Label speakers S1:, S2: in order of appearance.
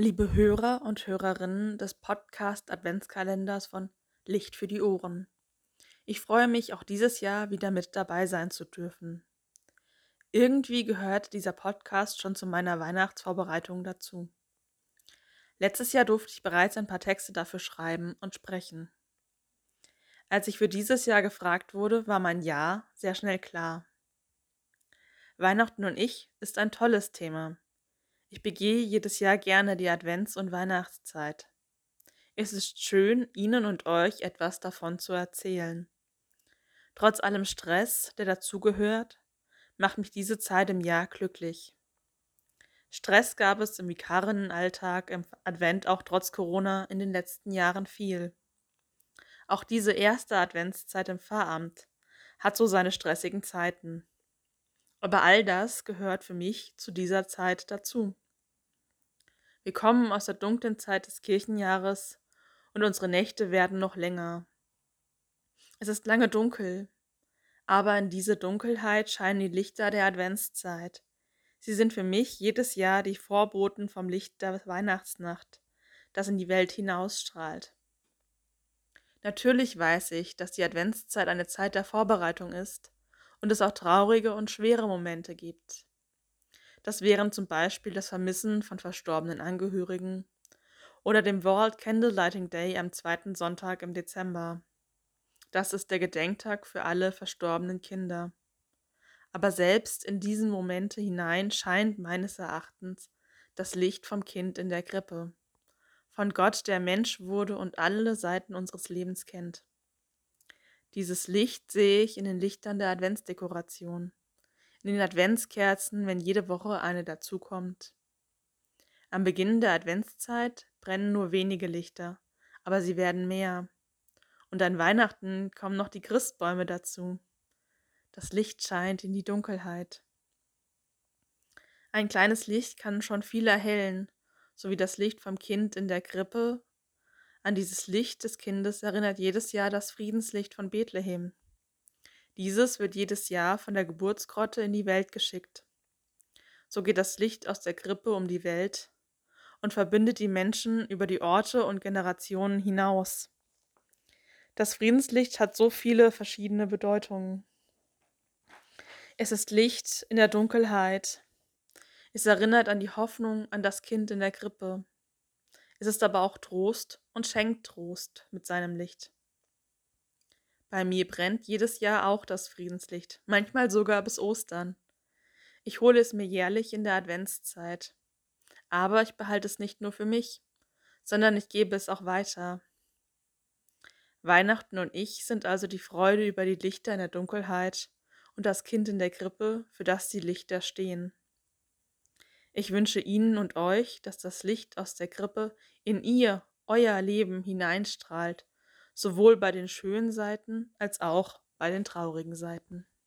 S1: Liebe Hörer und Hörerinnen des Podcast Adventskalenders von Licht für die Ohren. Ich freue mich, auch dieses Jahr wieder mit dabei sein zu dürfen. Irgendwie gehört dieser Podcast schon zu meiner Weihnachtsvorbereitung dazu. Letztes Jahr durfte ich bereits ein paar Texte dafür schreiben und sprechen. Als ich für dieses Jahr gefragt wurde, war mein Ja sehr schnell klar. Weihnachten und ich ist ein tolles Thema. Ich begehe jedes Jahr gerne die Advents- und Weihnachtszeit. Es ist schön, Ihnen und euch etwas davon zu erzählen. Trotz allem Stress, der dazugehört, macht mich diese Zeit im Jahr glücklich. Stress gab es im Vikarinnenalltag im Advent auch trotz Corona in den letzten Jahren viel. Auch diese erste Adventszeit im Pfarramt hat so seine stressigen Zeiten. Aber all das gehört für mich zu dieser Zeit dazu. Wir kommen aus der dunklen Zeit des Kirchenjahres und unsere Nächte werden noch länger. Es ist lange dunkel, aber in diese Dunkelheit scheinen die Lichter der Adventszeit. Sie sind für mich jedes Jahr die Vorboten vom Licht der Weihnachtsnacht, das in die Welt hinausstrahlt. Natürlich weiß ich, dass die Adventszeit eine Zeit der Vorbereitung ist und es auch traurige und schwere Momente gibt. Das wären zum Beispiel das Vermissen von verstorbenen Angehörigen oder dem World Candlelighting Day am zweiten Sonntag im Dezember. Das ist der Gedenktag für alle verstorbenen Kinder. Aber selbst in diesen Momente hinein scheint meines Erachtens das Licht vom Kind in der Krippe, von Gott, der Mensch wurde und alle Seiten unseres Lebens kennt. Dieses Licht sehe ich in den Lichtern der Adventsdekoration, in den Adventskerzen, wenn jede Woche eine dazukommt. Am Beginn der Adventszeit brennen nur wenige Lichter, aber sie werden mehr. Und an Weihnachten kommen noch die Christbäume dazu. Das Licht scheint in die Dunkelheit. Ein kleines Licht kann schon viel erhellen, so wie das Licht vom Kind in der Krippe an dieses Licht des Kindes erinnert jedes Jahr das Friedenslicht von Bethlehem. Dieses wird jedes Jahr von der Geburtsgrotte in die Welt geschickt. So geht das Licht aus der Krippe um die Welt und verbindet die Menschen über die Orte und Generationen hinaus. Das Friedenslicht hat so viele verschiedene Bedeutungen. Es ist Licht in der Dunkelheit. Es erinnert an die Hoffnung an das Kind in der Krippe. Es ist aber auch Trost und schenkt Trost mit seinem Licht. Bei mir brennt jedes Jahr auch das Friedenslicht, manchmal sogar bis Ostern. Ich hole es mir jährlich in der Adventszeit. Aber ich behalte es nicht nur für mich, sondern ich gebe es auch weiter. Weihnachten und ich sind also die Freude über die Lichter in der Dunkelheit und das Kind in der Krippe, für das die Lichter stehen. Ich wünsche Ihnen und euch, dass das Licht aus der Krippe in ihr, euer Leben hineinstrahlt, sowohl bei den schönen Seiten als auch bei den traurigen Seiten.